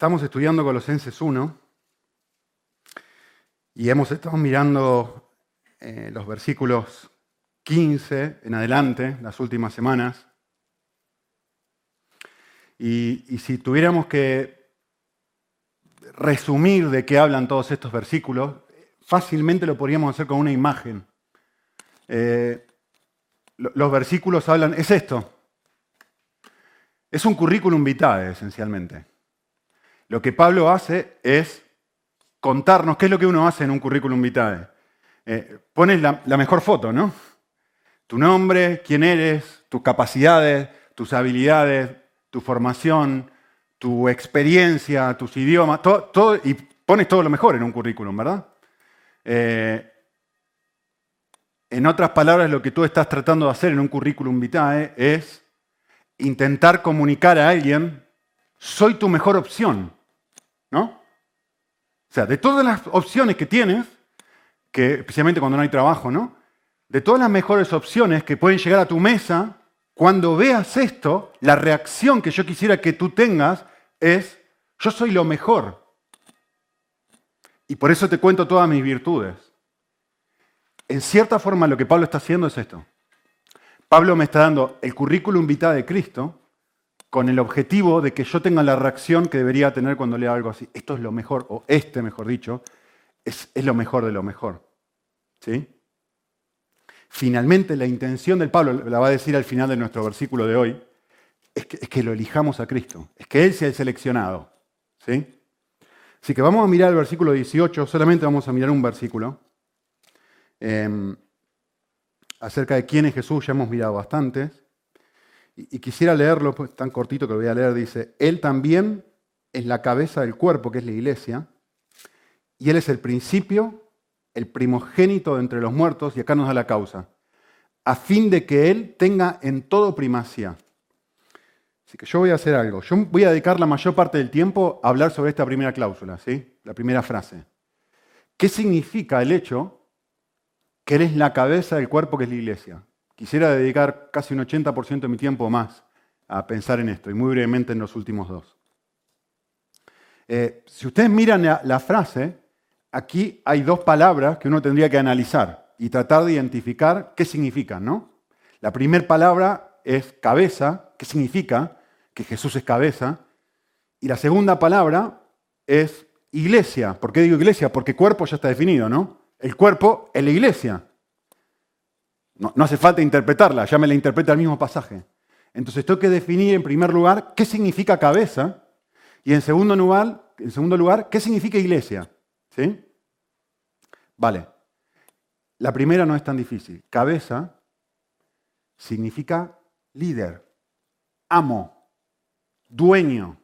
Estamos estudiando Colosenses 1 y hemos estado mirando eh, los versículos 15 en adelante, las últimas semanas. Y, si tuviéramos que resumir de qué hablan todos estos versículos, fácilmente lo podríamos hacer con una imagen. Eh, los versículos hablan, es esto, es un currículum vitae esencialmente. Lo que Pablo hace es contarnos qué es lo que uno hace en un currículum vitae. Eh, pones la, mejor foto, ¿no? Tu nombre, quién eres, tus capacidades, tus habilidades, tu formación, tu experiencia, tus idiomas, todo, y pones todo lo mejor en un currículum, ¿verdad? Eh, en otras palabras, lo que tú estás tratando de hacer en un currículum vitae es intentar comunicar a alguien, soy tu mejor opción, ¿no? O sea, de todas las opciones que tienes, que especialmente cuando no hay trabajo, ¿no? De todas las mejores opciones que pueden llegar a tu mesa, cuando veas esto, la reacción que yo quisiera que tú tengas es, yo soy lo mejor. Y por eso te cuento todas mis virtudes. En cierta forma lo que Pablo está haciendo es esto. Pablo me está dando el currículum vitae de Cristo con el objetivo de que yo tenga la reacción que debería tener cuando lea algo así. Esto es lo mejor, o este, mejor dicho, es, es lo mejor de lo mejor. ¿Sí? Finalmente, la intención del Pablo, la va a decir al final de nuestro versículo de hoy, es que, es que lo elijamos a Cristo, es que Él sea el seleccionado. ¿Sí? Así que vamos a mirar el versículo 18, solamente vamos a mirar un versículo. Eh, acerca de quién es Jesús, ya hemos mirado bastantes. Y, quisiera leerlo, pues, tan cortito que lo voy a leer, dice, Él también es la cabeza del cuerpo, que es la iglesia, y Él es el principio, el primogénito de entre los muertos, y acá nos da la causa, a fin de que Él tenga en todo primacía. Así que yo voy a hacer algo. Yo voy a dedicar la mayor parte del tiempo a hablar sobre esta primera cláusula, ¿sí? La primera frase. ¿Qué significa el hecho que Él es la cabeza del cuerpo que es la iglesia. Quisiera dedicar casi un 80% de mi tiempo más a pensar en esto, y muy brevemente en los últimos dos. Eh, si ustedes miran la, frase, aquí hay dos palabras que uno tendría que analizar y tratar de identificar qué significan, ¿no? La primera palabra es cabeza, ¿qué significa? Que Jesús es cabeza. Y la segunda palabra es iglesia. ¿Por qué digo iglesia? Porque cuerpo ya está definido, ¿no? El cuerpo es la iglesia. No, hace falta interpretarla, ya me la interpreta el mismo pasaje. Entonces tengo que definir en primer lugar qué significa cabeza y en segundo lugar, en segundo lugar qué significa iglesia. ¿Sí? Vale. La primera no es tan difícil. Cabeza significa líder, amo, dueño.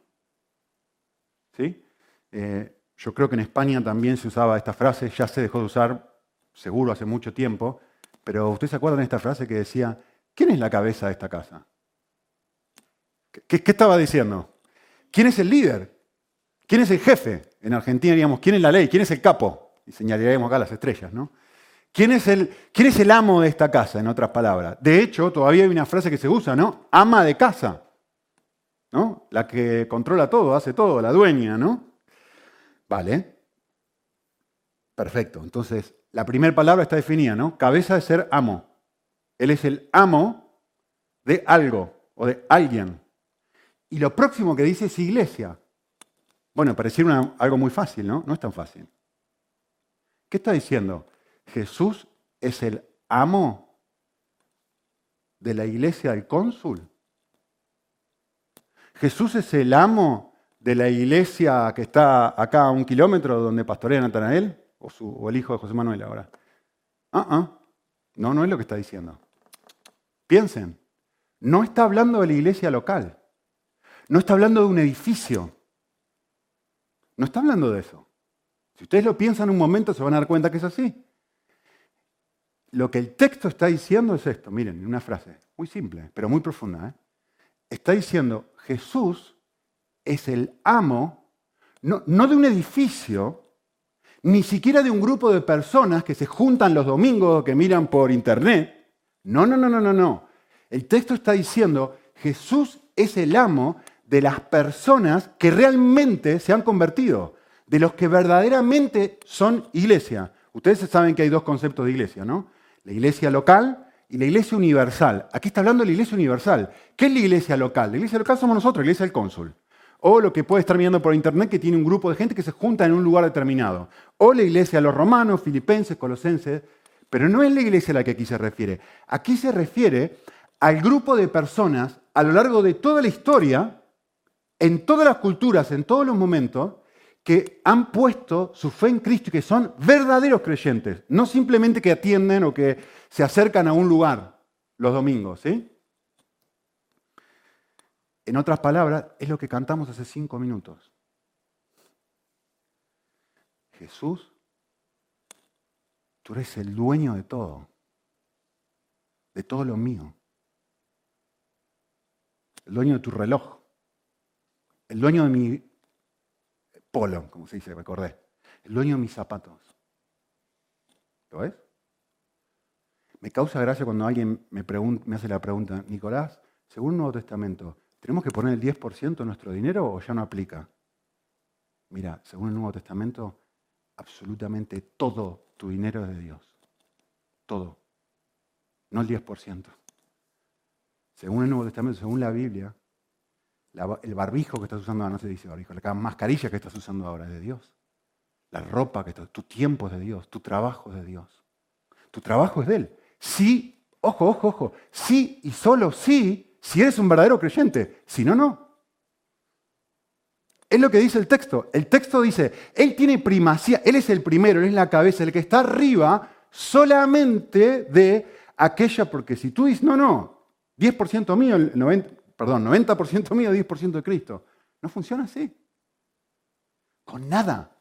¿Sí? Eh, yo creo que en España también se usaba esta frase, ya se dejó de usar, seguro, hace mucho tiempo, pero ¿ustedes se acuerdan de esta frase que decía, ¿quién es la cabeza de esta casa? ¿Qué, estaba diciendo? ¿Quién es el líder? ¿Quién es el jefe? En Argentina diríamos, ¿quién es la ley? ¿Quién es el capo? Y señalaríamos acá las estrellas, ¿no? ¿Quién es, el, ¿Quién es el amo de esta casa, en otras palabras? De hecho, todavía hay una frase que se usa, ¿no? Ama de casa, ¿no? La que controla todo, hace todo, la dueña, ¿no? Vale. Perfecto. Entonces, la primera palabra está definida, ¿no? Cabeza de ser amo. Él es el amo de algo o de alguien. Y lo próximo que dice es iglesia. Bueno, pareciera algo muy fácil, ¿no? No es tan fácil. ¿Qué está diciendo? Jesús es el amo de la iglesia del cónsul. Jesús es el amo de la iglesia que está acá a un kilómetro donde pastorea Natanael o, su, el hijo de José Manuel ahora. Ah, ah. No, no es lo que está diciendo. Piensen, no está hablando de la iglesia local. No está hablando de un edificio. No está hablando de eso. Si ustedes lo piensan un momento se van a dar cuenta que es así. Lo que el texto está diciendo es esto, miren, una frase muy simple, pero muy profunda. ¿eh? Está diciendo, Jesús es el amo, no, no de un edificio, ni siquiera de un grupo de personas que se juntan los domingos o que miran por internet. No, no, no, no, no, no. El texto está diciendo, Jesús es el amo de las personas que realmente se han convertido, de los que verdaderamente son iglesia. Ustedes saben que hay dos conceptos de iglesia, ¿no? La iglesia local y la iglesia universal. Aquí está hablando de la iglesia universal. ¿Qué es la iglesia local? La iglesia local somos nosotros, la iglesia del cónsul. O lo que puede estar viendo por internet que tiene un grupo de gente que se junta en un lugar determinado. O la iglesia de los romanos, filipenses, colosenses. Pero no es la iglesia a la que aquí se refiere. Aquí se refiere al grupo de personas a lo largo de toda la historia, en todas las culturas, en todos los momentos, que han puesto su fe en Cristo y que son verdaderos creyentes, no simplemente que atienden o que se acercan a un lugar los domingos. ¿sí? En otras palabras, es lo que cantamos hace cinco minutos. Jesús, tú eres el dueño de todo, de todo lo mío. El dueño de tu reloj, el dueño de mi polo, como se dice, recordé. El dueño de mis zapatos. ¿Lo ves? Me causa gracia cuando alguien me, me hace la pregunta, Nicolás, según el Nuevo Testamento, ¿tenemos que poner el 10% de nuestro dinero o ya no aplica? Mira, según el Nuevo Testamento, absolutamente todo tu dinero es de Dios. Todo. No el 10%. Según el Nuevo Testamento, según la Biblia, el barbijo que estás usando ahora, no se dice barbijo, la mascarilla que estás usando ahora es de Dios. La ropa que estás, tu tiempo es de Dios, tu trabajo es de Dios. Tu trabajo es de Él. Sí, ojo, ojo, ojo, sí y solo sí, si eres un verdadero creyente. Si no, no. Es lo que dice el texto. El texto dice, Él tiene primacía, Él es el primero, Él es la cabeza, el que está arriba solamente de aquella, porque si tú dices, no, no, 10% mío, el 90, perdón, 90% mío, 10% de Cristo. No funciona así. Con nada.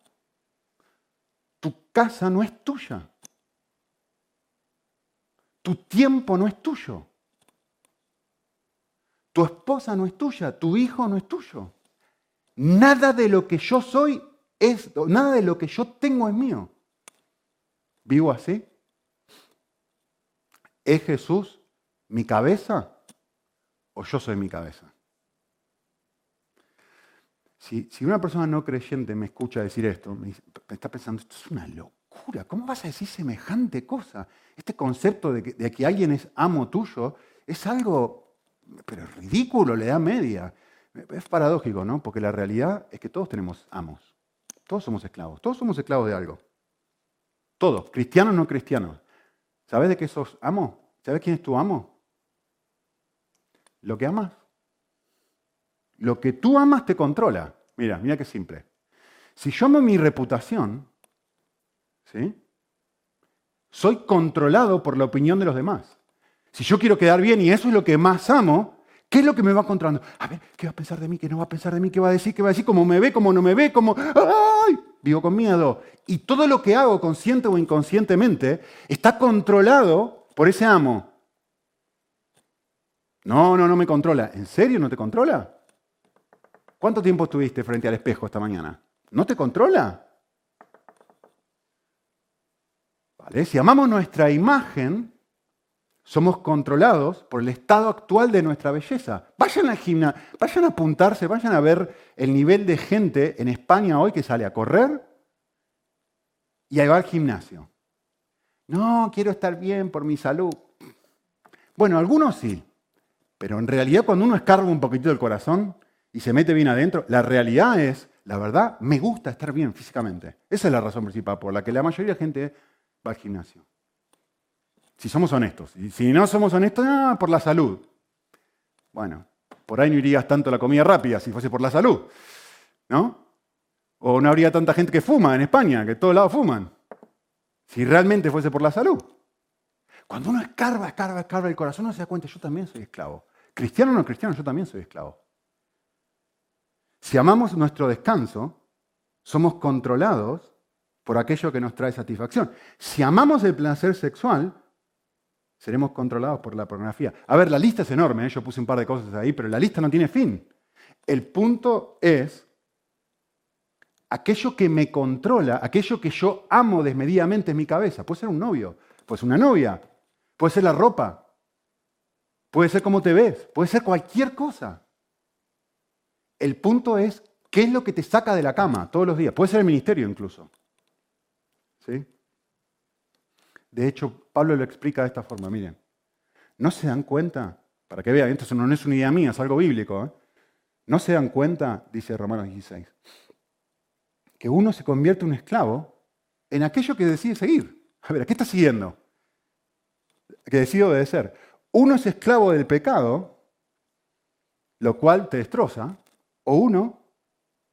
Tu casa no es tuya. Tu tiempo no es tuyo. Tu esposa no es tuya, tu hijo no es tuyo. Nada de lo que yo soy es, nada de lo que yo tengo es mío. ¿Vivo así? ¿Es Jesús mi cabeza? o yo soy mi cabeza. Si, una persona no creyente me escucha decir esto, me, está pensando, esto es una locura, ¿cómo vas a decir semejante cosa? Este concepto de que, alguien es amo tuyo es algo, pero ridículo, le da media. Es paradójico, ¿no? Porque la realidad es que todos tenemos amos. Todos somos esclavos. Todos somos esclavos de algo. Todos, cristianos o no cristianos. ¿Sabes de qué sos amo? ¿Sabes quién es tu amo? lo que amas. Lo que tú amas te controla. Mira, mira qué simple. Si yo amo mi reputación, ¿sí? soy controlado por la opinión de los demás. Si yo quiero quedar bien y eso es lo que más amo, ¿qué es lo que me va controlando? A ver, ¿qué va a pensar de mí? ¿Qué no va a pensar de mí? ¿Qué va a decir? ¿Qué va a decir? ¿Cómo me ve? ¿Cómo no me ve? ¿Cómo... ¡Ay! Vivo con miedo. Y todo lo que hago, consciente o inconscientemente, está controlado por ese amo. No, no, no me controla. ¿En serio no te controla? ¿Cuánto tiempo estuviste frente al espejo esta mañana? ¿No te controla? Si amamos nuestra imagen, somos controlados por el estado actual de nuestra belleza. Vayan al gimnasio, vayan a apuntarse, vayan a ver el nivel de gente en España hoy que sale a correr y a va al gimnasio. No, quiero estar bien por mi salud. Bueno, algunos sí, pero en realidad cuando uno escarba un poquitito el corazón y se mete bien adentro, la realidad es, la verdad, me gusta estar bien físicamente. Esa es la razón principal por la que la mayoría de gente va al gimnasio. Si somos honestos. Y si no somos honestos, ah, por la salud. Bueno, por ahí no irías tanto a la comida rápida si fuese por la salud. ¿No? O no habría tanta gente que fuma en España, que todos lados fuman. Si realmente fuese por la salud. Cuando uno escarba, escarba, escarba el corazón, uno se da cuenta, yo también soy esclavo. Cristiano o no cristiano, yo también soy esclavo. Si amamos nuestro descanso, somos controlados por aquello que nos trae satisfacción. Si amamos el placer sexual, seremos controlados por la pornografía. A ver, la lista es enorme, ¿eh? yo puse un par de cosas ahí, pero la lista no tiene fin. El punto es, aquello que me controla, aquello que yo amo desmedidamente en mi cabeza, puede ser un novio, puede ser una novia, Puede ser la ropa. Puede ser cómo te ves. Puede ser cualquier cosa. El punto es, ¿qué es lo que te saca de la cama todos los días? Puede ser el ministerio incluso. ¿Sí? De hecho, Pablo lo explica de esta forma, miren. ¿No se dan cuenta? Para que vean, esto no es una idea mía, es algo bíblico. ¿eh? ¿No se dan cuenta, dice Romanos 16, que uno se convierte en un esclavo en aquello que decide seguir? A ver, ¿a qué está siguiendo? Que decide obedecer. Uno es esclavo del pecado, lo cual te destroza, o uno,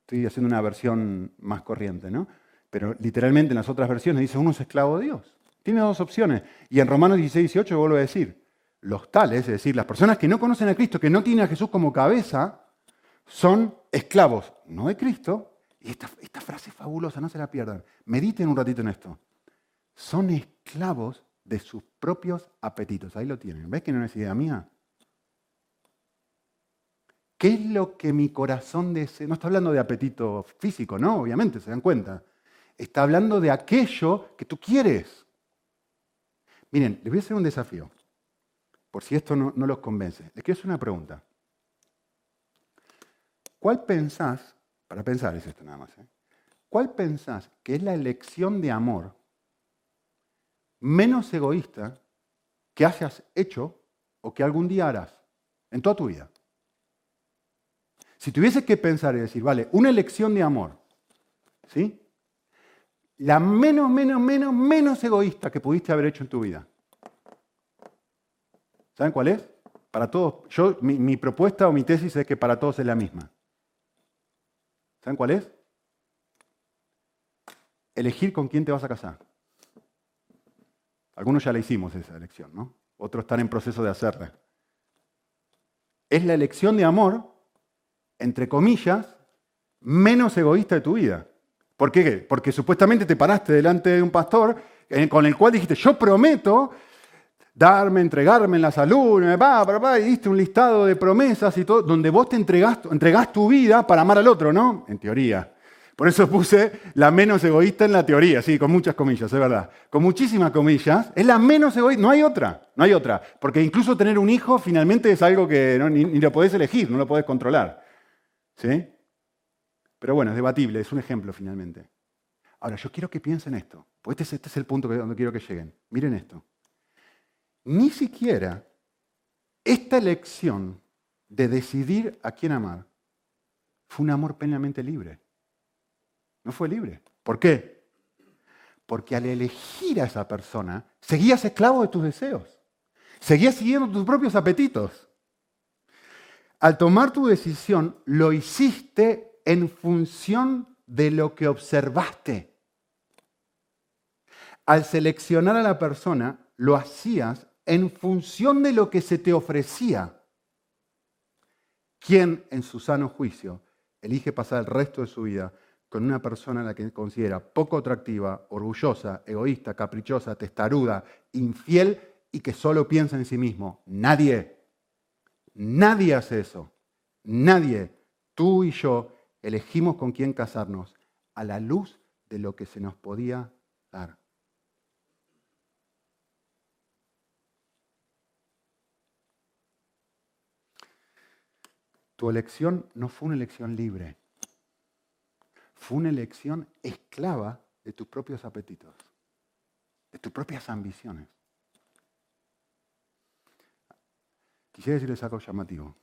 estoy haciendo una versión más corriente, ¿no? Pero literalmente en las otras versiones dice uno es esclavo de Dios. Tiene dos opciones. Y en Romanos 16, 18 vuelvo a decir, los tales, es decir, las personas que no conocen a Cristo, que no tienen a Jesús como cabeza, son esclavos, no de Cristo. Y esta, frase es fabulosa, no se la pierdan. Mediten un ratito en esto. Son esclavos de sus propios apetitos. Ahí lo tienen. ¿Ves que no es idea mía? ¿Qué es lo que mi corazón desea? No está hablando de apetito físico, ¿no? Obviamente, se dan cuenta. Está hablando de aquello que tú quieres. Miren, les voy a hacer un desafío, por si esto no, los convence. Les quiero hacer una pregunta. ¿Cuál pensás, para pensar es esto nada más, ¿eh? ¿cuál pensás que es la elección de amor menos egoísta que hayas hecho o que algún día harás en toda tu vida? Si tuviese que pensar y decir, vale, una elección de amor, ¿sí? La menos, menos, menos, menos egoísta que pudiste haber hecho en tu vida. ¿Saben cuál es? Para todos, yo, mi, mi propuesta o mi tesis es que para todos es la misma. ¿Saben cuál es? Elegir con quién te vas a casar. Algunos ya la hicimos esa elección, ¿no? Otros están en proceso de hacerla. Es la elección de amor entre comillas, menos egoísta de tu vida. ¿Por qué? Porque supuestamente te paraste delante de un pastor con el cual dijiste, yo prometo darme, entregarme en la salud, y diste un listado de promesas y todo, donde vos te entregás, entregás tu vida para amar al otro, ¿no? En teoría. Por eso puse la menos egoísta en la teoría, sí, con muchas comillas, es verdad. Con muchísimas comillas, es la menos egoísta, no hay otra, no hay otra. Porque incluso tener un hijo finalmente es algo que ni, ni, lo podés elegir, no lo podés controlar. ¿Sí? Pero bueno, es debatible, es un ejemplo finalmente. Ahora, yo quiero que piensen esto, porque este, este es, el punto donde quiero que lleguen. Miren esto. Ni siquiera esta elección de decidir a quién amar fue un amor plenamente libre. No fue libre. ¿Por qué? Porque al elegir a esa persona, seguías esclavo de tus deseos. Seguías siguiendo tus propios apetitos al tomar tu decisión, lo hiciste en función de lo que observaste. Al seleccionar a la persona, lo hacías en función de lo que se te ofrecía. ¿Quién en su sano juicio elige pasar el resto de su vida con una persona a la que considera poco atractiva, orgullosa, egoísta, caprichosa, testaruda, infiel y que solo piensa en sí mismo? Nadie. Nadie hace eso. Nadie, tú y yo, elegimos con quién casarnos a la luz de lo que se nos podía dar. Tu elección no fue una elección libre, fue una elección esclava de tus propios apetitos, de tus propias ambiciones. Quisiera decirles algo llamativo,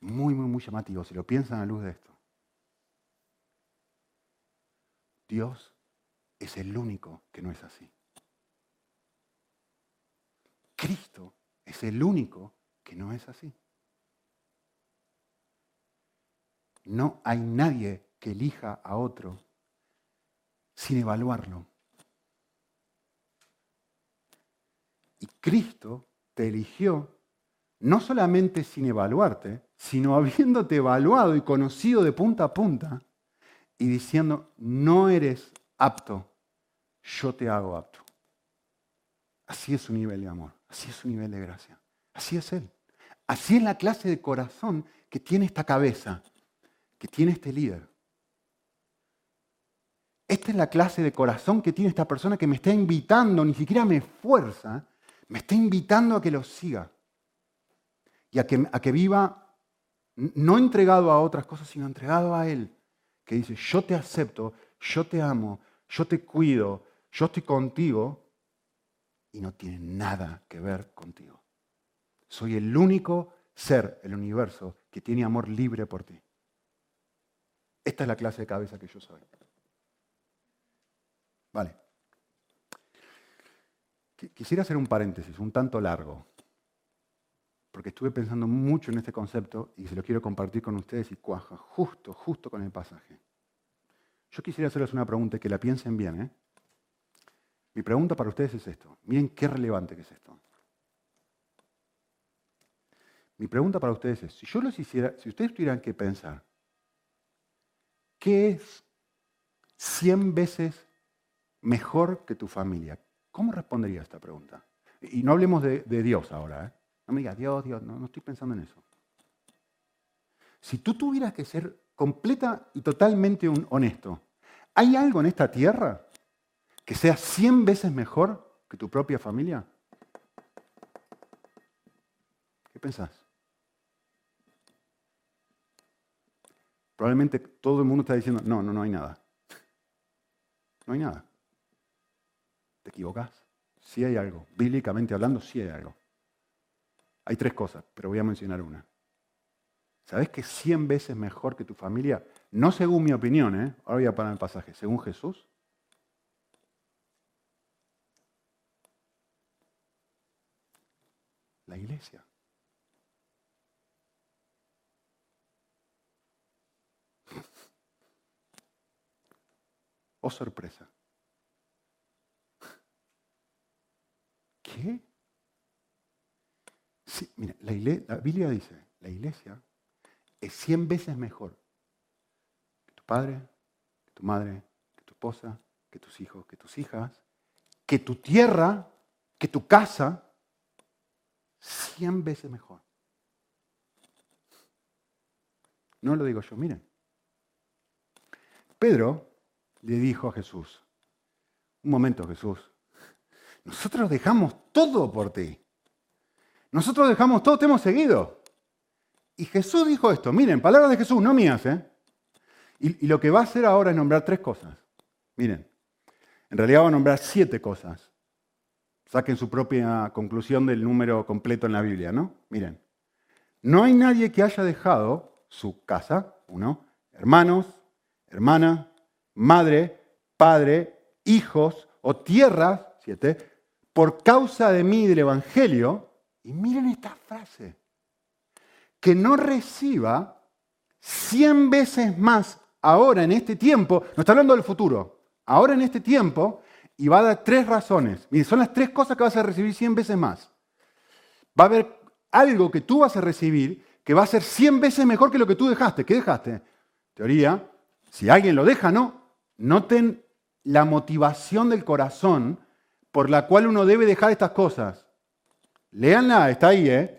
muy, muy, muy llamativo, si lo piensan a la luz de esto. Dios es el único que no es así. Cristo es el único que no es así. No hay nadie que elija a otro sin evaluarlo. Y Cristo te eligió no solamente sin evaluarte, sino habiéndote evaluado y conocido de punta a punta y diciendo, no eres apto, yo te hago apto. Así es su nivel de amor, así es su nivel de gracia, así es Él. Así es la clase de corazón que tiene esta cabeza, que tiene este líder. Esta es la clase de corazón que tiene esta persona que me está invitando, ni siquiera me esfuerza, me está invitando a que lo siga y a que, a que viva no entregado a otras cosas, sino entregado a Él, que dice, yo te acepto, yo te amo, yo te cuido, yo estoy contigo y no tiene nada que ver contigo. Soy el único ser, el universo, que tiene amor libre por ti. Esta es la clase de cabeza que yo soy. Vale. Quisiera hacer un paréntesis, un tanto largo, porque estuve pensando mucho en este concepto y se lo quiero compartir con ustedes y cuaja, justo, justo con el pasaje. Yo quisiera hacerles una pregunta y que la piensen bien. ¿eh? Mi pregunta para ustedes es esto. Miren qué relevante que es esto. Mi pregunta para ustedes es, si yo los hiciera, si ustedes tuvieran que pensar, ¿qué es 100 veces mejor que tu familia? ¿Cómo respondería a esta pregunta? Y no hablemos de, Dios ahora. ¿eh? No me digas, Dios, Dios, no, no estoy pensando en eso. Si tú tuvieras que ser completa y totalmente honesto, ¿hay algo en esta tierra que sea 100 veces mejor que tu propia familia? ¿Qué pensás? Probablemente todo el mundo está diciendo, no, no, no hay nada. No hay nada. ¿Te equivocas? Sí hay algo. Bíblicamente hablando, sí hay algo. Hay tres cosas, pero voy a mencionar una. ¿Sabes que 100 veces mejor que tu familia? No según mi opinión, ¿eh? ahora voy a parar el pasaje, según Jesús. La iglesia. Oh sorpresa. ¿Qué? Sí, mira, la, la Biblia dice, la iglesia es cien veces mejor que tu padre, que tu madre, que tu esposa, que tus hijos, que tus hijas, que tu tierra, que tu casa, cien veces mejor. No lo digo yo, miren. Pedro le dijo a Jesús, un momento Jesús, nosotros dejamos todo por ti. Nosotros dejamos todo, te hemos seguido. Y Jesús dijo esto, miren, palabras de Jesús, no mías, ¿eh? Y, lo que va a hacer ahora es nombrar tres cosas. Miren, en realidad va a nombrar siete cosas. Saquen su propia conclusión del número completo en la Biblia, ¿no? Miren, no hay nadie que haya dejado su casa, uno, hermanos, hermana, madre, padre, hijos o tierras, siete, por causa de mí y del Evangelio. Y miren esta frase que no reciba cien veces más ahora en este tiempo, no está hablando del futuro, ahora en este tiempo, y va a dar tres razones. Miren, son las tres cosas que vas a recibir cien veces más. Va a haber algo que tú vas a recibir que va a ser cien veces mejor que lo que tú dejaste. ¿Qué dejaste? Teoría, si alguien lo deja, no. Noten la motivación del corazón por la cual uno debe dejar estas cosas. Léanla, está ahí, ¿eh?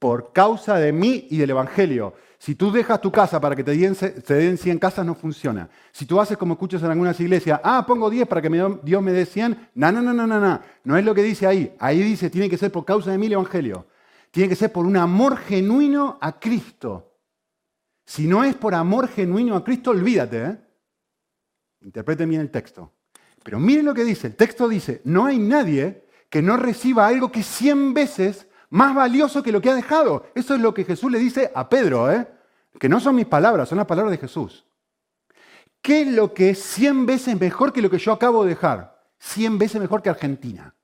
por causa de mí y del Evangelio. Si tú dejas tu casa para que te den, den 100 casas, no funciona. Si tú haces como escuchas en algunas iglesias, ah, pongo 10 para que Dios me dé 100, no, no, no, no, no, no. No es lo que dice ahí. Ahí dice, tiene que ser por causa de mí el Evangelio. Tiene que ser por un amor genuino a Cristo. Si no es por amor genuino a Cristo, olvídate. ¿eh? Interpreten bien el texto. Pero miren lo que dice. El texto dice, no hay nadie que no reciba algo que 100 veces más valioso que lo que ha dejado. Eso es lo que Jesús le dice a Pedro, ¿eh? que no son mis palabras, son las palabras de Jesús. ¿Qué es lo que es 100 veces mejor que lo que yo acabo de dejar? 100 veces mejor que Argentina.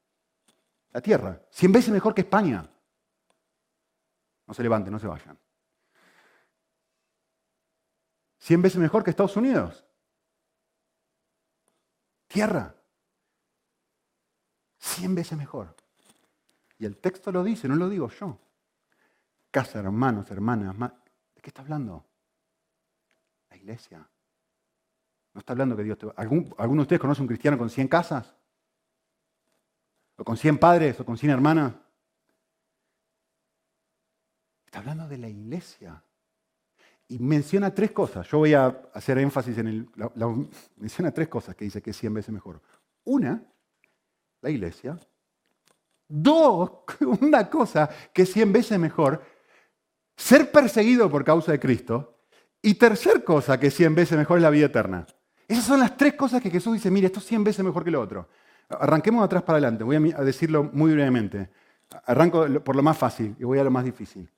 La tierra. 100 veces mejor que España. No se levanten, no se vayan. 100 veces mejor que Estados Unidos. Tierra. 100 veces mejor. Y el texto lo dice, no lo digo yo. Casa, hermanos, hermanas, ¿de qué está hablando? La iglesia. No está hablando que Dios te... ¿Algún, ¿Alguno de ustedes conoce un cristiano con 100 casas? ¿O con 100 padres? ¿O con 100 hermanas? Está hablando de la iglesia. Y menciona tres cosas. Yo voy a hacer énfasis en el... menciona tres cosas que dice que es 100 veces mejor. Una, la iglesia. Dos, una cosa que es 100 veces mejor, ser perseguido por causa de Cristo y tercer cosa que 100 veces mejor es la vida eterna. Esas son las tres cosas que Jesús dice, mire, esto es 100 veces mejor que lo otro. Arranquemos atrás para adelante, voy a decirlo muy brevemente. Arranco por lo más fácil y voy a lo más difícil.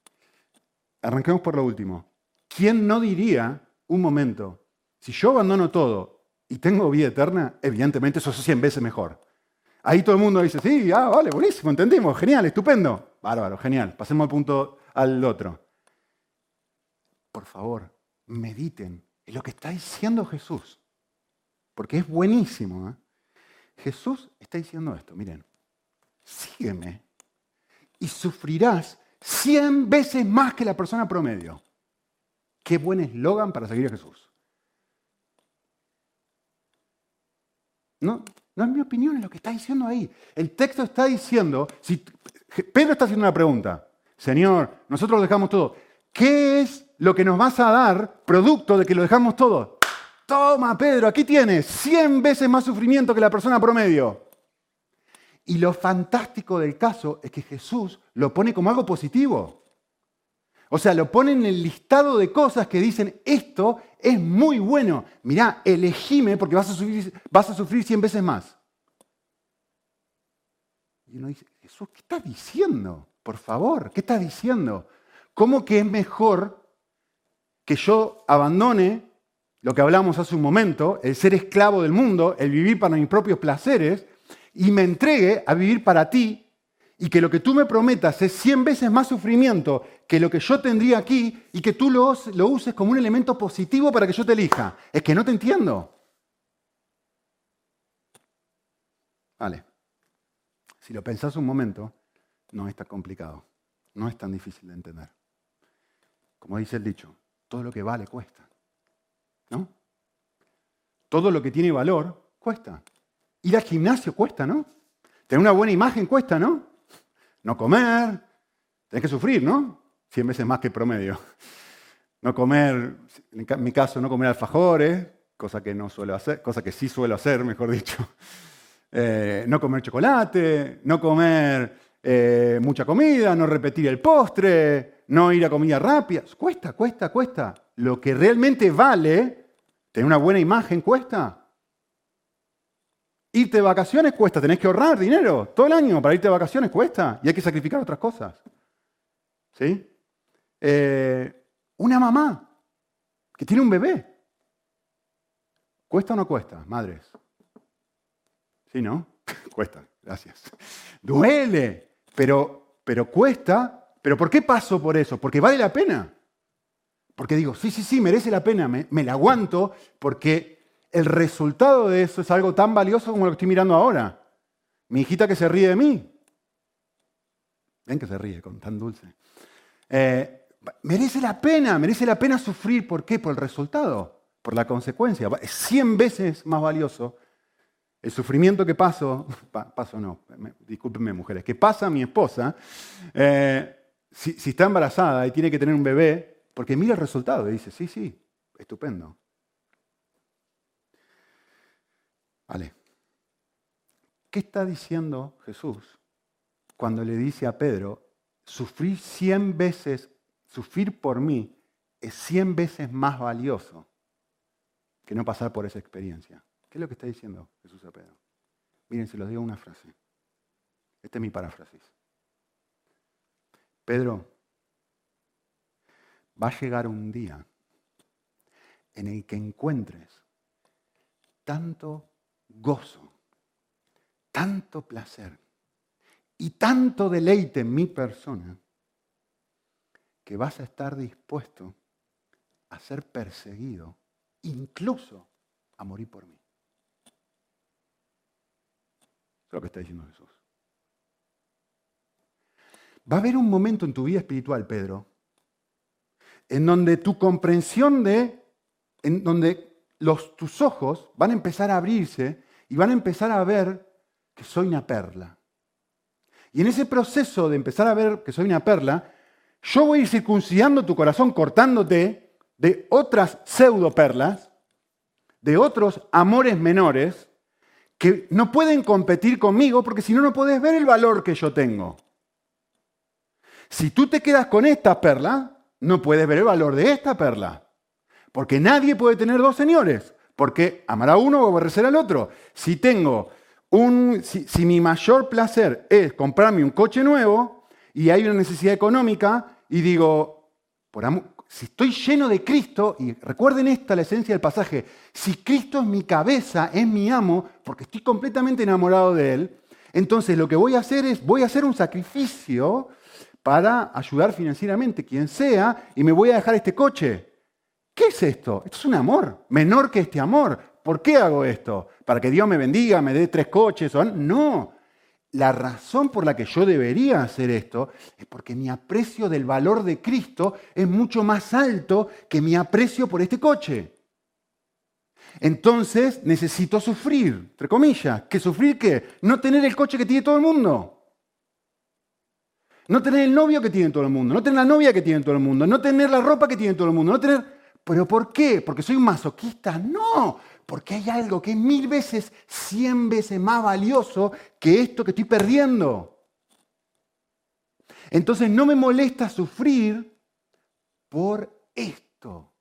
Arranquemos por lo último. ¿Quién no diría un momento, si yo abandono todo y tengo vida eterna, evidentemente eso es 100 veces mejor? Ahí todo el mundo dice, sí, ah, vale, buenísimo, entendimos, genial, estupendo. Bárbaro, genial. Pasemos al punto al otro. Por favor, mediten en lo que está diciendo Jesús. Porque es buenísimo. ¿eh? Jesús está diciendo esto, miren, sígueme y sufrirás cien veces más que la persona promedio. Qué buen eslogan para seguir a Jesús. No, no es mi opinión, es lo que está diciendo ahí. El texto está diciendo, si, Pedro está haciendo una pregunta. Señor, nosotros lo dejamos todo. ¿Qué es lo que nos vas a dar producto de que lo dejamos todo? Toma, Pedro, aquí tienes 100 veces más sufrimiento que la persona promedio. Y lo fantástico del caso es que Jesús lo pone como algo positivo. O sea, lo pone en el listado de cosas que dicen, esto es muy bueno. Mirá, elegime porque vas a sufrir, vas a sufrir 100 veces más. Y uno dice, Jesús, ¿qué estás diciendo? Por favor, ¿qué estás diciendo? ¿Cómo que es mejor que yo abandone lo que hablamos hace un momento, el ser esclavo del mundo, el vivir para mis propios placeres, y me entregue a vivir para ti y que lo que tú me prometas es 100 veces más sufrimiento que lo que yo tendría aquí y que tú lo, lo uses como un elemento positivo para que yo te elija. Es que no te entiendo. Vale. Si lo pensás un momento, no es tan complicado. No es tan difícil de entender. Como dice el dicho, todo lo que vale cuesta. ¿No? Todo lo que tiene valor cuesta. Ir al gimnasio cuesta, ¿no? Tener una buena imagen cuesta, ¿no? No comer, tenés que sufrir, ¿no? Cien veces más que promedio. No comer, en mi caso, no comer alfajores, cosa que no suelo hacer, cosa que sí suelo hacer, mejor dicho. Eh, no comer chocolate, no comer eh, mucha comida, no repetir el postre, no ir a comida rápida. Cuesta, cuesta, cuesta. Lo que realmente vale, tener una buena imagen, cuesta. Irte de vacaciones cuesta, tenés que ahorrar dinero todo el año para irte de vacaciones cuesta y hay que sacrificar otras cosas. ¿Sí? Eh, una mamá que tiene un bebé. ¿Cuesta o no cuesta, madres? ¿Sí, no? cuesta, gracias. Duele, pero, pero cuesta. ¿Pero por qué paso por eso? Porque vale la pena. Porque digo, sí, sí, sí, merece la pena, me, me la aguanto porque el resultado de eso es algo tan valioso como lo que estoy mirando ahora. Mi hijita que se ríe de mí. Ven que se ríe con tan dulce. Eh, merece la pena, merece la pena sufrir. ¿Por qué? Por el resultado, por la consecuencia. Es cien veces más valioso el sufrimiento que paso, paso no, discúlpenme mujeres, que pasa mi esposa eh, si, si está embarazada y tiene que tener un bebé, porque mira el resultado y dice, sí, sí, estupendo. Vale. ¿Qué está diciendo Jesús cuando le dice a Pedro, sufrir cien veces, sufrir por mí es cien veces más valioso que no pasar por esa experiencia? ¿Qué es lo que está diciendo Jesús a Pedro? Miren, se los digo una frase. Esta es mi paráfrasis. Pedro, va a llegar un día en el que encuentres tanto gozo, tanto placer y tanto deleite en mi persona que vas a estar dispuesto a ser perseguido, incluso a morir por mí. es lo que está diciendo Jesús. Va a haber un momento en tu vida espiritual, Pedro, en donde tu comprensión de, en donde los, tus ojos van a empezar a abrirse y van a empezar a ver que soy una perla. Y en ese proceso de empezar a ver que soy una perla, yo voy a ir circuncidando tu corazón, cortándote de otras pseudo perlas, de otros amores menores, que no pueden competir conmigo porque si no, no puedes ver el valor que yo tengo. Si tú te quedas con esta perla, no puedes ver el valor de esta perla. Porque nadie puede tener dos señores. Porque amar a uno o aborrecer al otro. Si tengo un, si, mi mayor placer es comprarme un coche nuevo y hay una necesidad económica y digo, por si estoy lleno de Cristo, y recuerden esta, la esencia del pasaje, si Cristo es mi cabeza, es mi amo, porque estoy completamente enamorado de Él, entonces lo que voy a hacer es, voy a hacer un sacrificio para ayudar financieramente, quien sea, y me voy a dejar este coche. ¿Qué es esto? Esto es un amor, menor que este amor. ¿Por qué hago esto? ¿Para que Dios me bendiga, me dé tres coches? No. La razón por la que yo debería hacer esto es porque mi aprecio del valor de Cristo es mucho más alto que mi aprecio por este coche. Entonces necesito sufrir, entre comillas. ¿Qué sufrir qué? No tener el coche que tiene todo el mundo. No tener el novio que tiene todo el mundo. No tener la novia que tiene todo el mundo. No tener la ropa que tiene todo el mundo. No tener ¿Pero por qué? ¿Porque soy un masoquista? No, porque hay algo que es mil veces, cien veces más valioso que esto que estoy perdiendo. Entonces no me molesta sufrir por esto.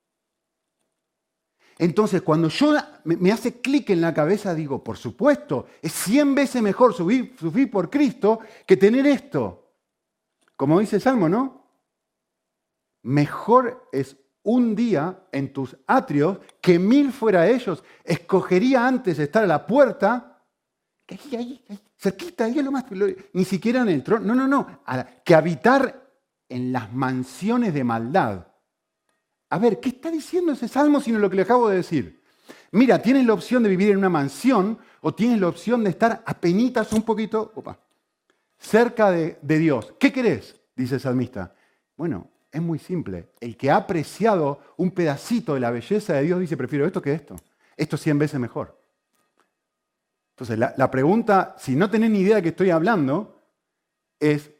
Entonces cuando yo me hace clic en la cabeza, digo, por supuesto, es cien veces mejor sufrir, sufrir por Cristo que tener esto. Como dice el Salmo, ¿no? Mejor es un día en tus atrios que mil fuera ellos. Escogería antes estar a la puerta, que ahí, ahí, cerquita, ahí es lo más, ni siquiera en el trono, no, no, no, que habitar en las mansiones de maldad. A ver, ¿qué está diciendo ese salmo sino lo que le acabo de decir? Mira, tienes la opción de vivir en una mansión o tienes la opción de estar apenitas un poquito opa, cerca de, de Dios. ¿Qué querés? Dice el salmista. Bueno, es muy simple. El que ha apreciado un pedacito de la belleza de Dios dice, prefiero esto que esto. Esto es 100 veces mejor. Entonces, la, pregunta, si no tenés ni idea de qué estoy hablando, es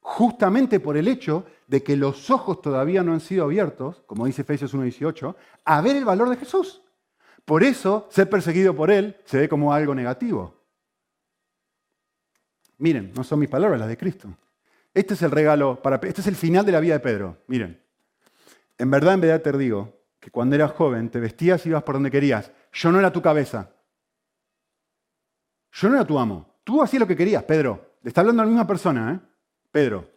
justamente por el hecho de que los ojos todavía no han sido abiertos, como dice Efesios 1.18, a ver el valor de Jesús. Por eso, ser perseguido por Él se ve como algo negativo. Miren, no son mis palabras las de Cristo. Este es el regalo, para, este es el final de la vida de Pedro. Miren, en verdad, en verdad te digo que cuando eras joven te vestías y ibas por donde querías. Yo no era tu cabeza. Yo no era tu amo. Tú hacías lo que querías, Pedro. Le está hablando a la misma persona, ¿eh? Pedro.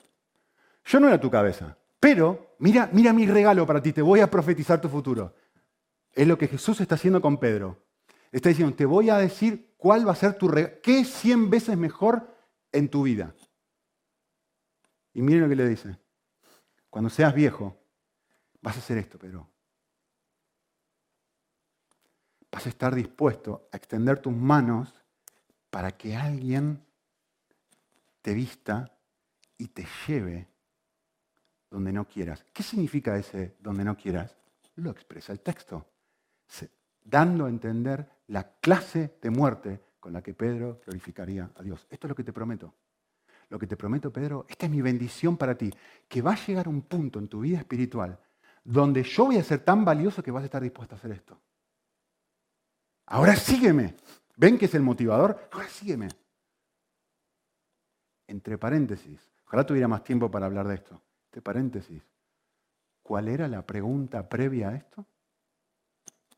Yo no era tu cabeza. Pero, mira, mira mi regalo para ti, te voy a profetizar tu futuro. Es lo que Jesús está haciendo con Pedro. Está diciendo, te voy a decir cuál va a ser tu regalo, qué es 100 veces mejor en tu vida. Y miren lo que le dice. Cuando seas viejo, vas a hacer esto, Pedro. Vas a estar dispuesto a extender tus manos para que alguien te vista y te lleve donde no quieras. ¿Qué significa ese donde no quieras? Lo expresa el texto, dando a entender la clase de muerte con la que Pedro glorificaría a Dios. Esto es lo que te prometo lo que te prometo, Pedro, esta es mi bendición para ti, que va a llegar un punto en tu vida espiritual donde yo voy a ser tan valioso que vas a estar dispuesto a hacer esto. Ahora sígueme. ¿Ven que es el motivador? Ahora sígueme. Entre paréntesis, ojalá tuviera más tiempo para hablar de esto. Entre paréntesis, ¿cuál era la pregunta previa a esto?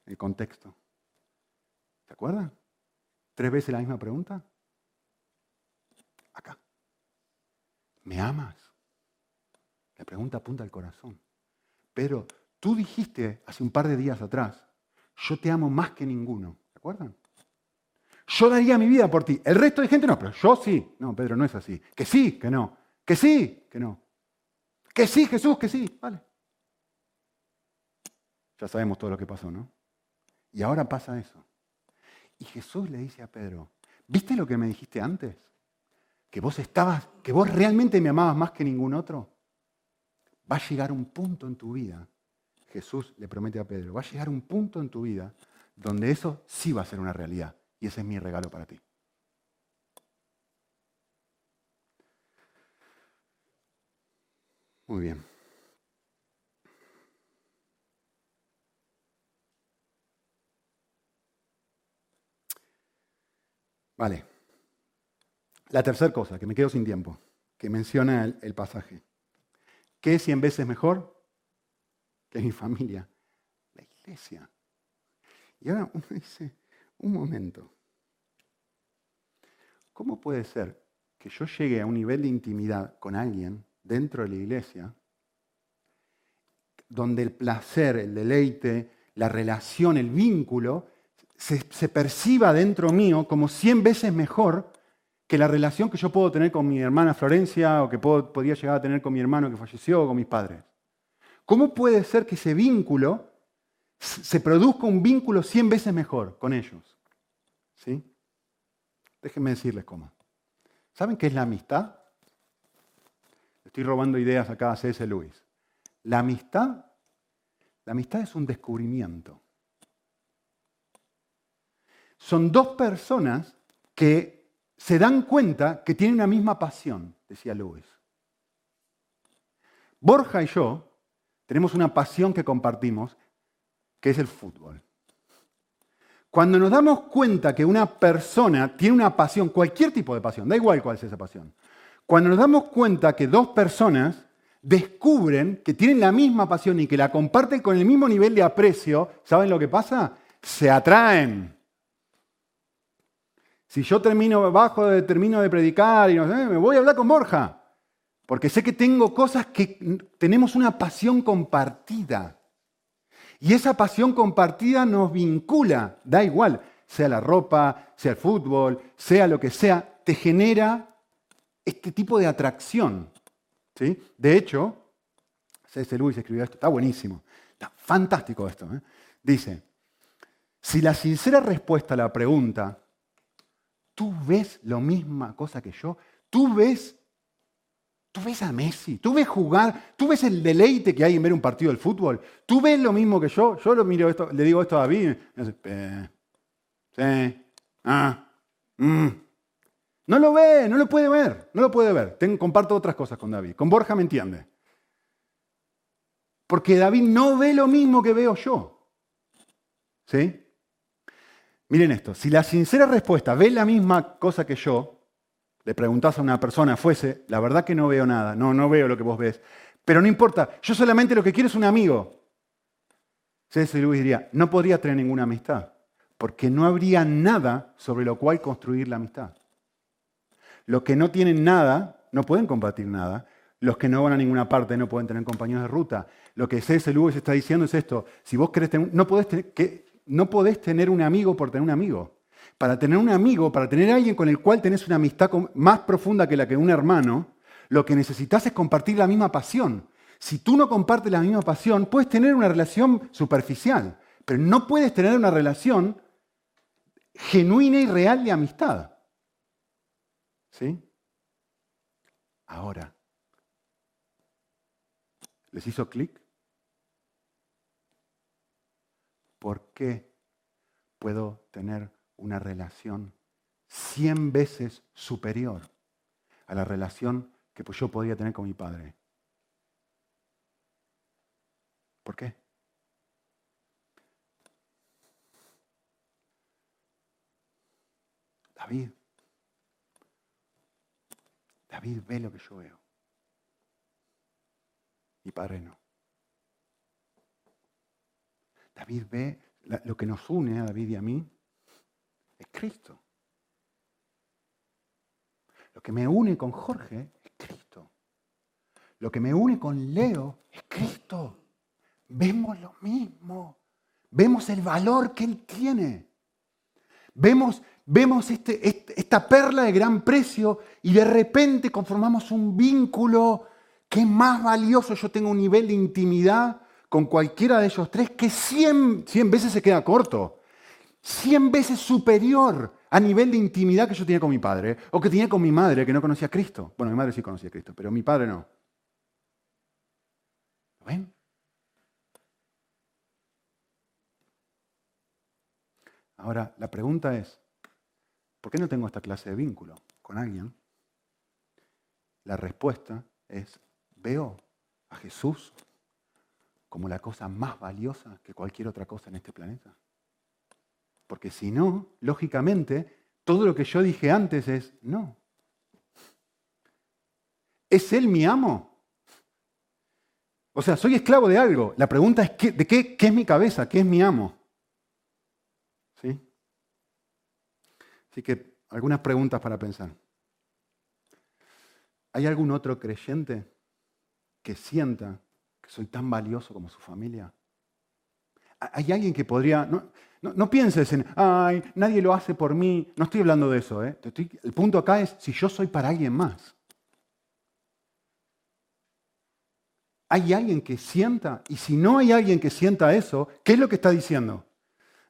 El contexto. ¿Se acuerdan? ¿Tres veces la misma pregunta? ¿Me amas? La pregunta apunta al corazón. Pero tú dijiste hace un par de días atrás, yo te amo más que ninguno. ¿Se acuerdan? Yo daría mi vida por ti. El resto de gente no, pero yo sí. No, Pedro, no es así. Que sí, que no. Que sí, que no. Que sí, Jesús, que sí. Vale. Ya sabemos todo lo que pasó, ¿no? Y ahora pasa eso. Y Jesús le dice a Pedro, ¿viste lo que me dijiste antes? Que vos estabas, que vos realmente me amabas más que ningún otro, va a llegar un punto en tu vida, Jesús le promete a Pedro, va a llegar un punto en tu vida donde eso sí va a ser una realidad. Y ese es mi regalo para ti. Muy bien. Vale. La tercera cosa, que me quedo sin tiempo, que menciona el, pasaje. ¿Qué es 100 veces mejor? Que mi familia, la iglesia. Y ahora uno dice, un momento, ¿cómo puede ser que yo llegue a un nivel de intimidad con alguien dentro de la iglesia donde el placer, el deleite, la relación, el vínculo, se, perciba dentro mío como 100 veces mejor que la relación que yo puedo tener con mi hermana Florencia o que podría llegar a tener con mi hermano que falleció o con mis padres. ¿Cómo puede ser que ese vínculo se produzca un vínculo 100 veces mejor con ellos? ¿Sí? Déjenme decirles cómo. ¿Saben qué es la amistad? Estoy robando ideas acá a C.S. Lewis. La amistad, la amistad es un descubrimiento. Son dos personas que se dan cuenta que tienen una misma pasión, decía Lewis. Borja y yo tenemos una pasión que compartimos, que es el fútbol. Cuando nos damos cuenta que una persona tiene una pasión, cualquier tipo de pasión, da igual cuál es esa pasión, cuando nos damos cuenta que dos personas descubren que tienen la misma pasión y que la comparten con el mismo nivel de aprecio, ¿saben lo que pasa? Se atraen. Si yo termino bajo, termino de predicar y no sé, me voy a hablar con Borja, porque sé que tengo cosas que tenemos una pasión compartida. Y esa pasión compartida nos vincula, da igual, sea la ropa, sea el fútbol, sea lo que sea, te genera este tipo de atracción. De hecho, C.S. Lewis escribió esto, está buenísimo, está fantástico esto. ¿eh? Dice, si la sincera respuesta a la pregunta, ¿tú ves lo misma cosa que yo? ¿Tú ves, tú ves a Messi? ¿Tú ves jugar? ¿Tú ves el deleite que hay en ver un partido del fútbol? ¿Tú ves lo mismo que yo? Yo lo miro esto, le digo esto a David. Eh, ah, mm, no lo ve, no lo puede ver, no lo puede ver. comparto otras cosas con David. Con Borja me entiende. Porque David no ve lo mismo que veo yo. ¿Sí? Miren esto, si la sincera respuesta ve la misma cosa que yo, le preguntás a una persona, fuese, la verdad que no veo nada, no, no veo lo que vos ves, pero no importa, yo solamente lo que quiero es un amigo. C.S. Luis diría, no podría tener ninguna amistad, porque no habría nada sobre lo cual construir la amistad. Los que no tienen nada no pueden compartir nada. Los que no van a ninguna parte no pueden tener compañeros de ruta. Lo que C.S. Lewis está diciendo es esto. Si vos querés tener, no podés tener, que, no podés tener un amigo por tener un amigo. Para tener un amigo, para tener alguien con el cual tenés una amistad más profunda que la que un hermano, lo que necesitas es compartir la misma pasión. Si tú no compartes la misma pasión, puedes tener una relación superficial, pero no puedes tener una relación genuina y real de amistad. ¿Sí? Ahora, ¿les hizo clic? ¿Por qué puedo tener una relación 100 veces superior a la relación que yo podía tener con mi padre? ¿Por qué? David David ve lo que yo veo. Mi padre no. David ve lo que nos une a David y a mí es Cristo. Lo que me une con Jorge es Cristo. Lo que me une con Leo es Cristo. Vemos lo mismo. Vemos el valor que Él tiene. Vemos vemos este, este, esta perla de gran precio y de repente conformamos un vínculo que es más valioso. Yo tengo un nivel de intimidad con cualquiera de ellos tres que 100, 100 veces se queda corto. 100 veces superior a nivel de intimidad que yo tenía con mi padre o que tenía con mi madre que no conocía a Cristo. Bueno, mi madre sí conocía a Cristo, pero mi padre no. ¿Lo ven? Ahora, la pregunta es, ¿Por qué no tengo esta clase de vínculo con alguien? La respuesta es, veo a Jesús como la cosa más valiosa que cualquier otra cosa en este planeta. Porque si no, lógicamente, todo lo que yo dije antes es, no. ¿Es Él mi amo? O sea, soy esclavo de algo. La pregunta es, ¿qué, ¿de qué, qué es mi cabeza? ¿Qué es mi amo? ¿Sí? Así que algunas preguntas para pensar. ¿Hay algún otro creyente que sienta que soy tan valioso como su familia? ¿Hay alguien que podría... No, pienses en, ay, nadie lo hace por mí. No estoy hablando de eso. ¿eh? el punto acá es si yo soy para alguien más. ¿Hay alguien que sienta? Y si no hay alguien que sienta eso, ¿qué es lo que está diciendo?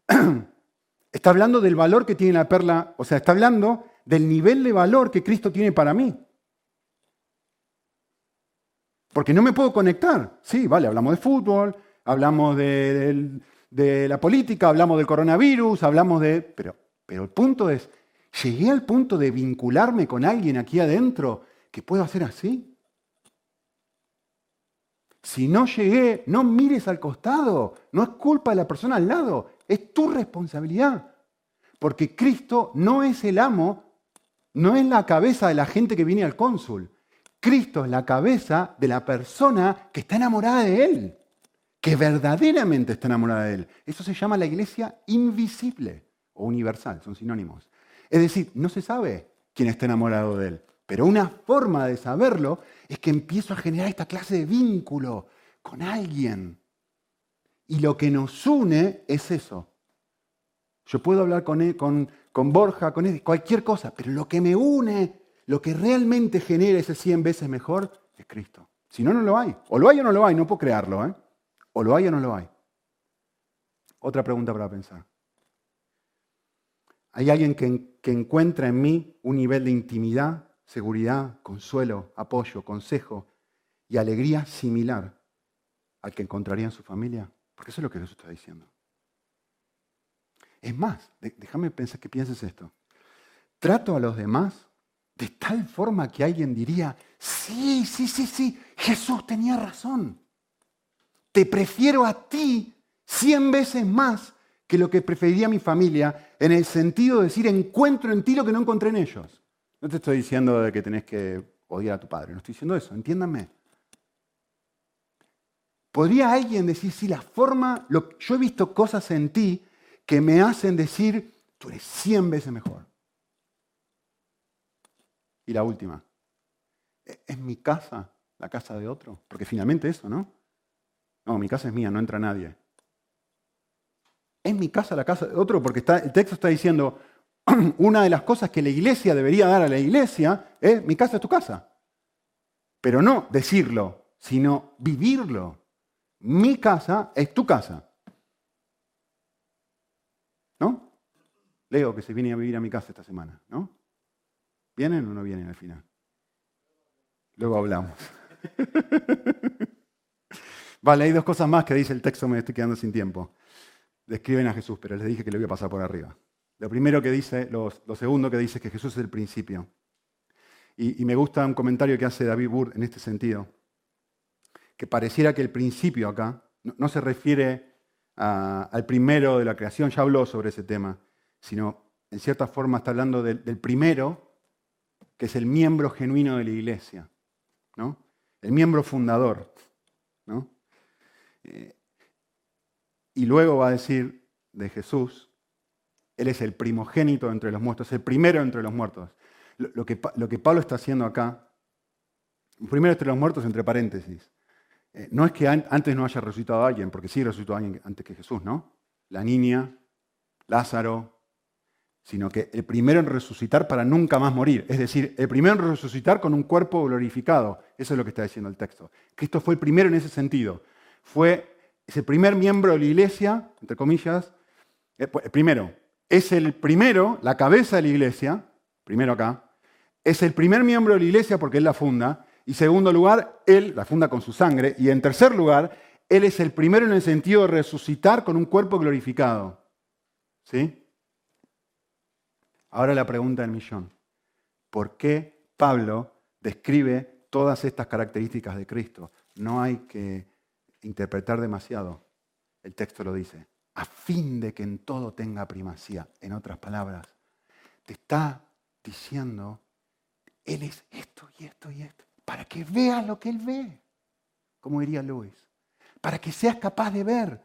está hablando del valor que tiene la perla, o sea, está hablando del nivel de valor que Cristo tiene para mí. Porque no me puedo conectar. Sí, vale, hablamos de fútbol, hablamos de, la política, hablamos del coronavirus, hablamos de... Pero, pero el punto es, ¿llegué al punto de vincularme con alguien aquí adentro que puedo hacer así? Si no llegué, no mires al costado. No es culpa de la persona al lado, es tu responsabilidad. Porque Cristo no es el amo, no es la cabeza de la gente que viene al cónsul. Cristo es la cabeza de la persona que está enamorada de Él que verdaderamente está enamorada de Él. Eso se llama la iglesia invisible o universal, son sinónimos. Es decir, no se sabe quién está enamorado de Él, pero una forma de saberlo es que empiezo a generar esta clase de vínculo con alguien. Y lo que nos une es eso. Yo puedo hablar con, él, con, Borja, con él, cualquier cosa, pero lo que me une, lo que realmente genera ese 100 veces mejor, es Cristo. Si no, no lo hay. O lo hay o no lo hay, no puedo crearlo. ¿eh? ¿O lo hay o no lo hay? Otra pregunta para pensar. ¿Hay alguien que, encuentra en mí un nivel de intimidad, seguridad, consuelo, apoyo, consejo y alegría similar al que encontraría en su familia? Porque eso es lo que Jesús está diciendo. Es más, déjame pensar que pienses esto. Trato a los demás de tal forma que alguien diría, sí, sí, sí, sí, Jesús tenía razón te prefiero a ti cien veces más que lo que preferiría mi familia, en el sentido de decir, encuentro en ti lo que no encontré en ellos. No te estoy diciendo de que tenés que odiar a tu padre, no estoy diciendo eso, entiéndanme. ¿Podría alguien decir, si la forma, yo he visto cosas en ti que me hacen decir, tú eres cien veces mejor? Y la última, ¿es mi casa la casa de otro? Porque finalmente eso, ¿no? No, mi casa es mía, no entra nadie. Es mi casa la casa de otro porque el texto está diciendo, una de las cosas que la iglesia debería dar a la iglesia es, mi casa es tu casa. Pero no decirlo, sino vivirlo. Mi casa es tu casa. ¿No? Leo que se viene a vivir a mi casa esta semana, ¿no? ¿Vienen o no vienen al final? Luego hablamos. Vale, hay dos cosas más que dice el texto, me estoy quedando sin tiempo. Describen a Jesús, pero les dije que le voy a pasar por arriba. Lo primero que dice, lo, segundo que dice es que Jesús es el principio. Y, me gusta un comentario que hace David Burr en este sentido, que pareciera que el principio acá no, se refiere al primero de la creación, ya habló sobre ese tema, sino en cierta forma está hablando del, del primero, que es el miembro genuino de la iglesia, ¿no? el miembro fundador. ¿no? y luego va a decir de Jesús, Él es el primogénito entre los muertos, el primero entre los muertos. Lo, que, lo que, Pablo está haciendo acá, primero entre los muertos, entre paréntesis, eh, no es que antes no haya resucitado a alguien, porque sí resucitó a alguien antes que Jesús, ¿no? La niña, Lázaro, sino que el primero en resucitar para nunca más morir. Es decir, el primero en resucitar con un cuerpo glorificado. Eso es lo que está diciendo el texto. Cristo fue el primero en ese sentido fue, es el primer miembro de la iglesia, entre comillas, eh, pues, primero, es el primero, la cabeza de la iglesia, primero acá, es el primer miembro de la iglesia porque él la funda, y segundo lugar, él la funda con su sangre, y en tercer lugar, él es el primero en el sentido de resucitar con un cuerpo glorificado. ¿Sí? Ahora la pregunta del millón. ¿Por qué Pablo describe todas estas características de Cristo? No hay que interpretar demasiado. El texto lo dice, a fin de que en todo tenga primacía. En otras palabras, te está diciendo, Él es esto y esto y esto, para que veas lo que Él ve. como diría Luis, para que seas capaz de ver,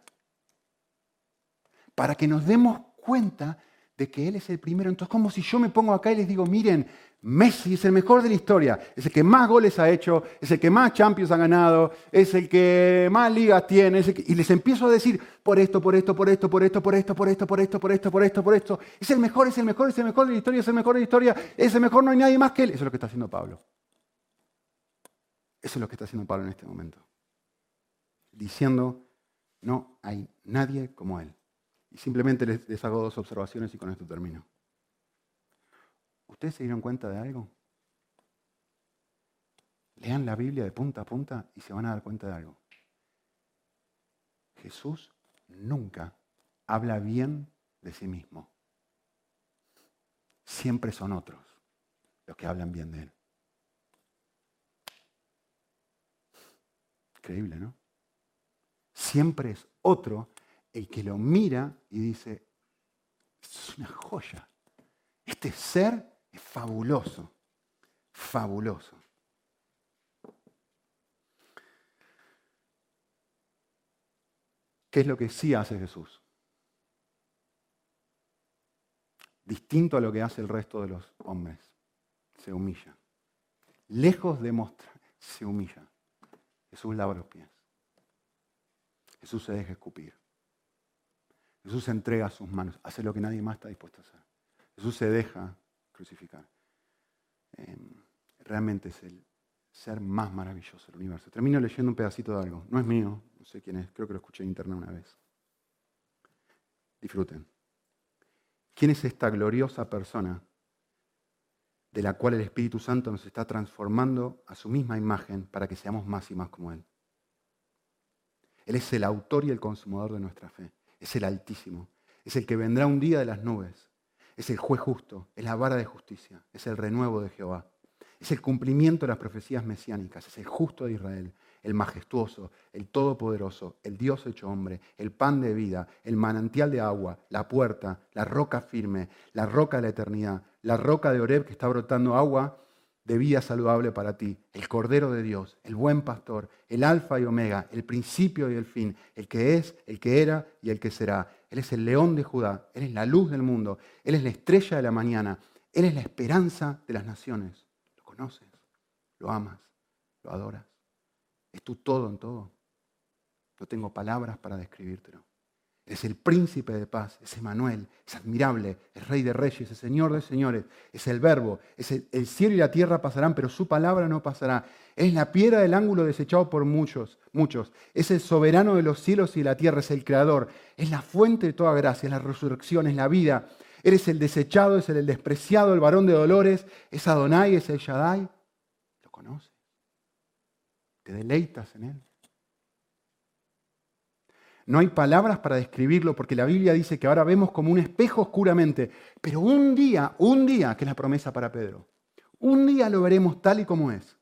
para que nos demos cuenta de que Él es el primero. Entonces, como si yo me pongo acá y les digo, miren, Messi es el mejor de la historia, es el que más goles ha hecho, es el que más Champions ha ganado, es el que más ligas tiene, y les empiezo a decir por esto, por esto, por esto, por esto, por esto, por esto, por esto, por esto, por esto, por esto, es el mejor, es el mejor, es el mejor de la historia, es el mejor de la historia, es el mejor, no hay nadie más que él. Eso es lo que está haciendo Pablo. Eso es lo que está haciendo Pablo en este momento. Diciendo, no hay nadie como él. Y simplemente les, hago dos observaciones y con esto termino. ¿Ustedes se dieron cuenta de algo? Lean la Biblia de punta a punta y se van a dar cuenta de algo. Jesús nunca habla bien de sí mismo. Siempre son otros los que hablan bien de él. Increíble, ¿no? Siempre es otro el que lo mira y dice, es una joya. Este ser es fabuloso, fabuloso. ¿Qué es lo que sí hace Jesús? Distinto a lo que hace el resto de los hombres. Se humilla. Lejos de mostrar, se humilla. Jesús lava los pies. Jesús se deja escupir. Jesús se entrega a sus manos, hace lo que nadie más está dispuesto a hacer. Jesús se deja crucificar. Em, realmente es el ser más maravilloso del universo. Termino leyendo un pedacito de algo. No es mío, no sé quién es, creo que lo escuché en internet una vez. Disfruten. ¿Quién es esta gloriosa persona de la cual el Espíritu Santo nos está transformando a su misma imagen para que seamos más y más como Él? Él es el autor y el consumador de nuestra fe es el Altísimo, es el que vendrá un día de las nubes, es el juez justo, es la vara de justicia, es el renuevo de Jehová, es el cumplimiento de las profecías mesiánicas, es el justo de Israel, el majestuoso, el todopoderoso, el Dios hecho hombre, el pan de vida, el manantial de agua, la puerta, la roca firme, la roca de la eternidad, la roca de Oreb que está brotando agua de vida saludable para ti, el Cordero de Dios, el buen pastor, el Alfa y Omega, el principio y el fin, el que es, el que era y el que será. Él es el león de Judá, Él es la luz del mundo, Él es la estrella de la mañana, Él es la esperanza de las naciones. ¿Lo conoces? ¿Lo amas? ¿Lo adoras? Es tu todo en todo. No tengo palabras para describírtelo es el príncipe de paz, es Emanuel, es admirable, es rey de reyes, es señor de señores, es el verbo, es el, cielo y la tierra pasarán, pero su palabra no pasará. Es la piedra del ángulo desechado por muchos, muchos. Es el soberano de los cielos y la tierra, es el creador, es la fuente de toda gracia, es la resurrección, es la vida. Eres el desechado, es el despreciado, el varón de dolores, es Adonai, es el Shaddai. ¿Lo conoces? ¿Te deleitas en él? No hay palabras para describirlo porque la Biblia dice que ahora vemos como un espejo oscuramente. Pero un día, un día, que es la promesa para Pedro, un día lo veremos tal y como es.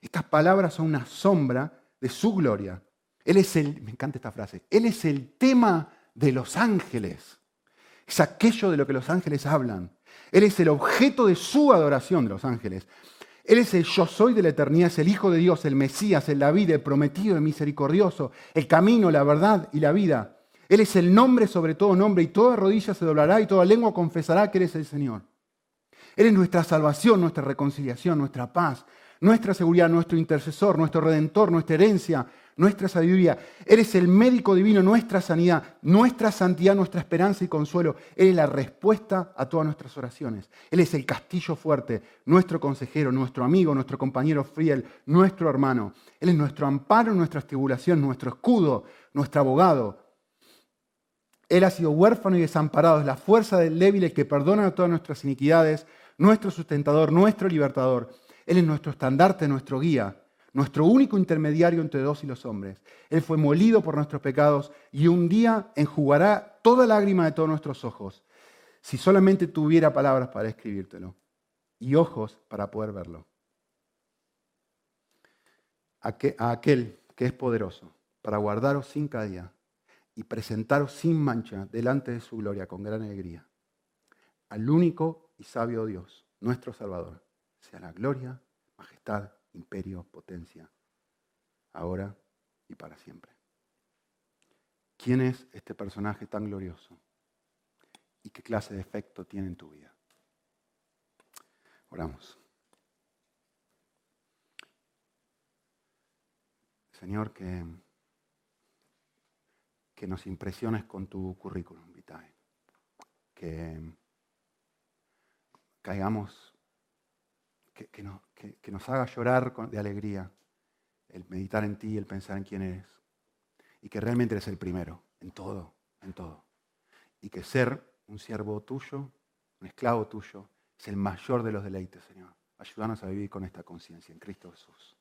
Estas palabras son una sombra de su gloria. Él es el, me encanta esta frase, Él es el tema de los ángeles. Es aquello de lo que los ángeles hablan. Él es el objeto de su adoración de los ángeles. Él es el yo soy de la eternidad, es el Hijo de Dios, el Mesías, el David, el prometido, el misericordioso, el camino, la verdad y la vida. Él es el nombre sobre todo nombre y toda rodilla se doblará y toda lengua confesará que Él es el Señor. Él es nuestra salvación, nuestra reconciliación, nuestra paz, nuestra seguridad, nuestro intercesor, nuestro redentor, nuestra herencia, nuestra sabiduría. Él es el médico divino, nuestra sanidad, nuestra santidad, nuestra esperanza y consuelo. Él es la respuesta a todas nuestras oraciones. Él es el castillo fuerte, nuestro consejero, nuestro amigo, nuestro compañero fiel, nuestro hermano. Él es nuestro amparo en nuestras tribulaciones, nuestro escudo, nuestro abogado. Él ha sido huérfano y desamparado, es la fuerza del débil el que perdona todas nuestras iniquidades, nuestro sustentador, nuestro libertador. Él es nuestro estandarte, nuestro guía nuestro único intermediario entre Dios y los hombres. Él fue molido por nuestros pecados y un día enjugará toda lágrima de todos nuestros ojos, si solamente tuviera palabras para escribírtelo y ojos para poder verlo. A aquel que es poderoso para guardaros sin caída y presentaros sin mancha delante de su gloria con gran alegría. Al único y sabio Dios, nuestro Salvador, sea la gloria, majestad imperio, potencia, ahora y para siempre. ¿Quién es este personaje tan glorioso? ¿Y qué clase de efecto tiene en tu vida? Oramos. Señor, que, que nos impresiones con tu currículum vitae. Que caigamos, que, que nos haga llorar de alegría el meditar en ti, el pensar en quién eres. Y que realmente eres el primero, en todo, en todo. Y que ser un siervo tuyo, un esclavo tuyo, es el mayor de los deleites, Señor. Ayúdanos a vivir con esta conciencia en Cristo Jesús.